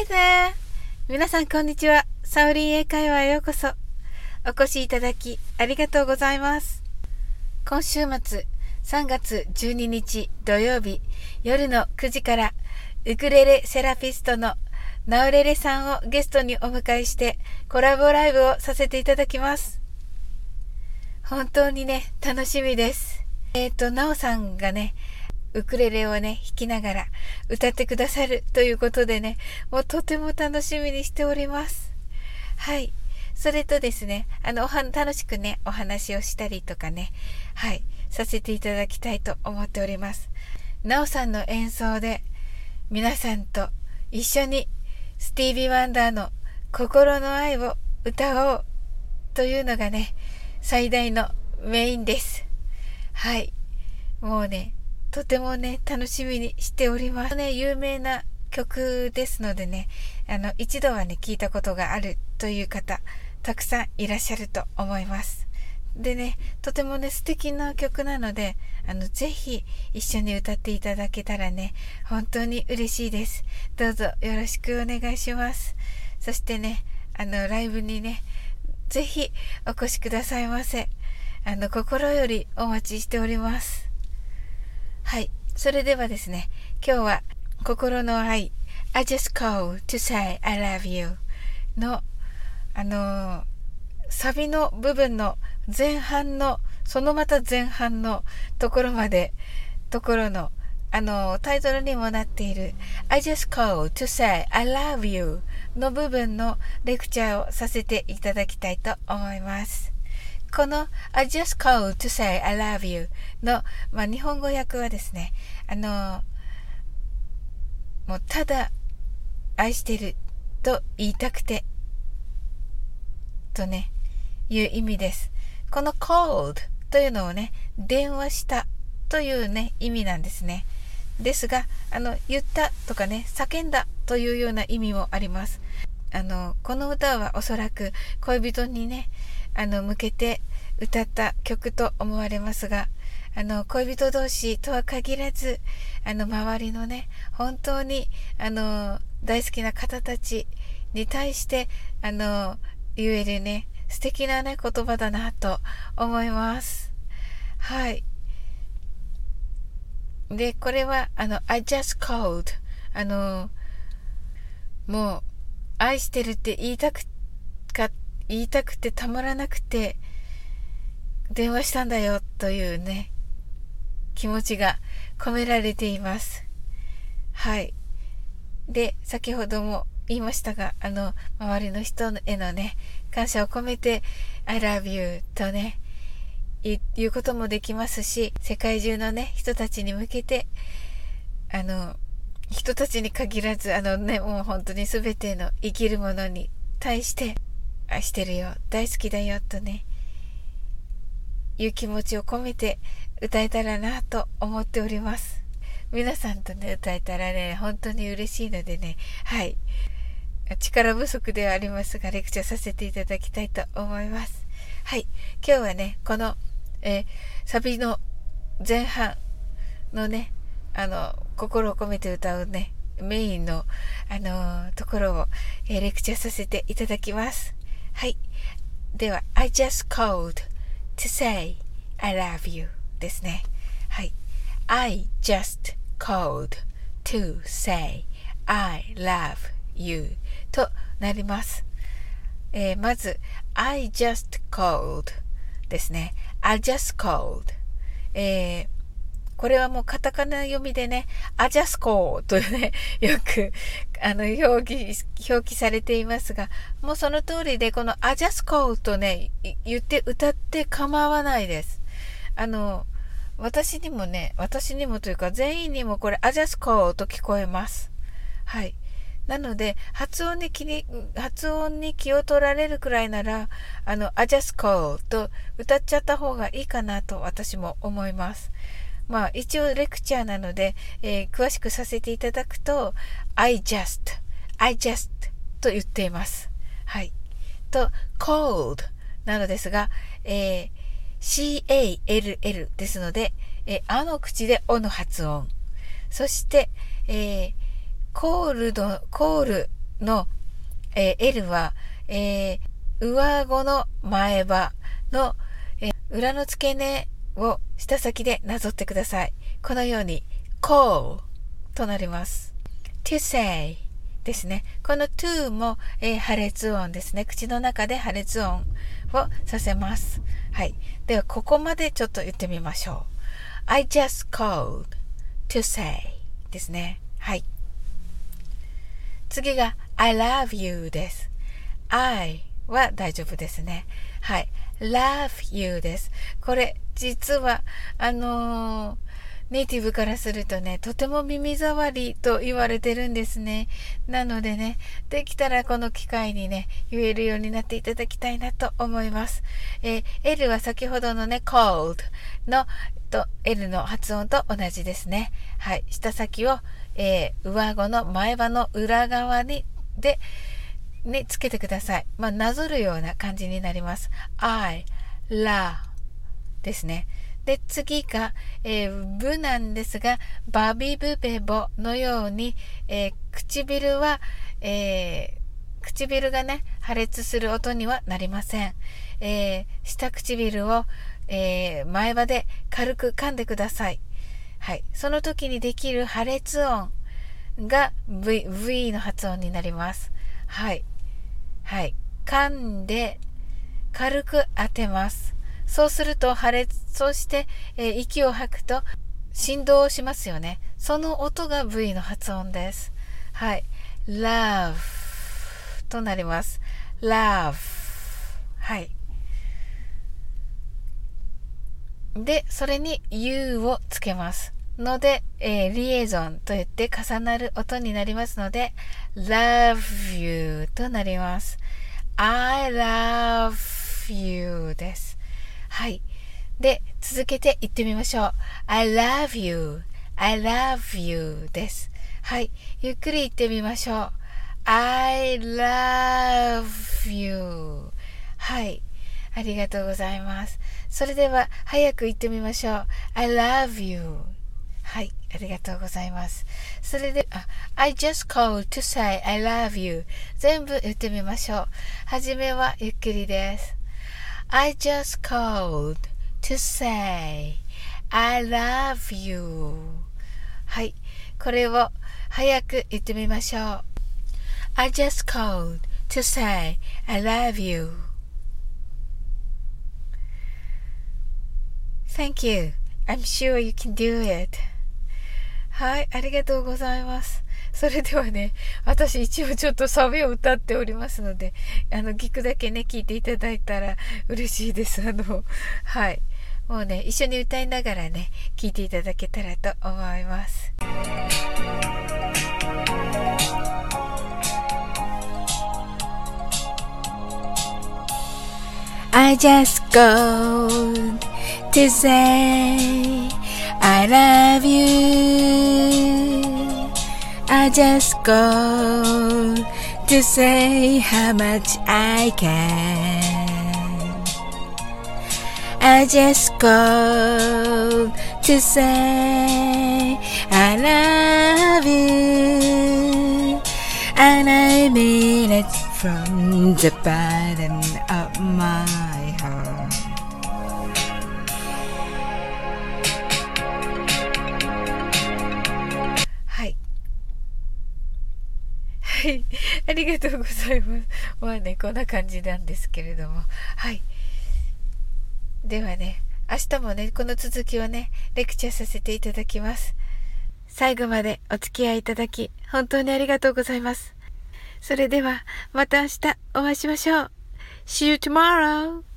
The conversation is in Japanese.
Hi there! 皆さんこんにちは。サオリン英会話へようこそ。お越しいただきありがとうございます。今週末3月12日土曜日夜の9時からウクレレセラピストのナオレレさんをゲストにお迎えしてコラボライブをさせていただきます。本当にね、楽しみです。えっ、ー、と、ナオさんがね、ウクレレをね、弾きながら歌ってくださるということでね、もうとても楽しみにしております。はい。それとですね、あの、楽しくね、お話をしたりとかね、はい、させていただきたいと思っております。なおさんの演奏で、皆さんと一緒にスティービー・ワンダーの心の愛を歌おうというのがね、最大のメインです。はい。もうね、とてもね、楽しみにしております。ね、有名な曲ですのでね、あの、一度はね、聞いたことがあるという方、たくさんいらっしゃると思います。でね、とてもね、素敵な曲なので、あの、ぜひ一緒に歌っていただけたらね、本当に嬉しいです。どうぞよろしくお願いします。そしてね、あの、ライブにね、ぜひお越しくださいませ。あの、心よりお待ちしております。はい。それではですね、今日は心の愛、I just call to say I love you の、あのサビの部分の前半の、そのまた前半のところまで、ところの、あのタイトルにもなっている I just call to say I love you の部分のレクチャーをさせていただきたいと思います。この I just called to say I love you の、まあ、日本語訳はですね、あの、もうただ愛してると言いたくて、とね、いう意味です。この called というのをね、電話したというね、意味なんですね。ですが、あの、言ったとかね、叫んだというような意味もあります。あの、この歌はおそらく恋人にね、あの、向けて歌った曲と思われますが、あの、恋人同士とは限らず、あの、周りのね、本当に、あの、大好きな方たちに対して、あの、言えるね、素敵なね、言葉だなと思います。はい。で、これは、あの、I just called. あの、もう、愛してるって言いたくか、言いたくてたまらなくて、電話したんだよというね、気持ちが込められています。はい。で、先ほども言いましたが、あの、周りの人へのね、感謝を込めて、I love you とね、言うこともできますし、世界中のね、人たちに向けて、あの、人たちに限らず、あのね、もう本当に全ての生きるものに対して、してるよ、大好きだよ、とね、いう気持ちを込めて歌えたらなと思っております。皆さんとね、歌えたらね、本当に嬉しいのでね、はい。力不足ではありますが、レクチャーさせていただきたいと思います。はい。今日はね、この、えー、サビの前半のね、あの、心を込めて歌うね、メインの、あのー、ところを、えー、レクチャーさせていただきます。はい。では、I just called to say I love you ですね。はい。I just called to say I love you となります。えー、まず、I just called ですね。I just called、えー、 これはもうカタカナ読みでね、アジャスコーとね、よく、あの、表記、表記されていますが、もうその通りで、このアジャスコーとね、言って歌って構わないです。あの、私にもね、私にもというか全員にもこれアジャスコーと聞こえます。はい。なので、発音に気に、発音に気を取られるくらいなら、あの、アジャスコーと歌っちゃった方がいいかなと私も思います。まあ一応レクチャーなので、えー、詳しくさせていただくと、I just, I just と言っています。はい。と、cold なのですが、えー、c-a-l-l ですので、えー、あの口でおの発音。そして、えー、コールド、コールの、えー、L は、えー、上顎の前歯の、えー、裏の付け根を舌先でなぞってください。このように、call となります。to say ですね。この to も、えー、破裂音ですね。口の中で破裂音をさせます。はい。では、ここまでちょっと言ってみましょう。I just called to say ですね。はい。次が I love you です。I は大丈夫ですね。はい。love you です。これ、実は、あのー、ネイティブからするとね、とても耳障りと言われてるんですね。なのでね、できたらこの機会にね、言えるようになっていただきたいなと思います。えー、L は先ほどのね、cold のと L の発音と同じですね。はい。舌先を、えー、上顎の前歯の裏側に、で、ね、つけてください。まあ、なぞるような感じになります。I, la ですね。で、次が、えー、ブなんですが、バビブベボのように、えー、唇は、えー、唇がね、破裂する音にはなりません。えー、下唇を、えー、前歯で軽く噛んでください。はい。その時にできる破裂音が V, V の発音になります。はい。はい。噛んで軽く当てます。そうすると破裂、そして、えー、息を吐くと振動をしますよね。その音が V の発音です。はい。love となります。love はい。で、それに U をつけます。ので、えー、リエゾンと言って重なる音になりますので、love you となります。I love you です。はい。で、続けて言ってみましょう。I love you. I love you です。はい。ゆっくり言ってみましょう。I love you. はい。ありがとうございます。それでは、早く言ってみましょう。I love you. はい。ありがとうございます。それで、あ、I just called to say I love you. 全部言ってみましょう。はじめはゆっくりです。I just called to say I love you. はい。これを早く言ってみましょう。I just called to say I love you. Thank you. I'm sure you can do it. はい、ありがとうございます。それではね、私一応ちょっとサビを歌っておりますので、あの、聞くだけね、聞いていただいたら嬉しいです。あの、はい。もうね、一緒に歌いながらね、聞いていただけたらと思います。I just go to say I love you I just go to say how much I can. I just go to say I love you. And I mean it from the bottom of my い。ありがとうございます。まあね、こんな感じなんですけれども。はい。ではね、明日もね、この続きをね、レクチャーさせていただきます。最後までお付き合いいただき、本当にありがとうございます。それでは、また明日お会いしましょう。See you tomorrow!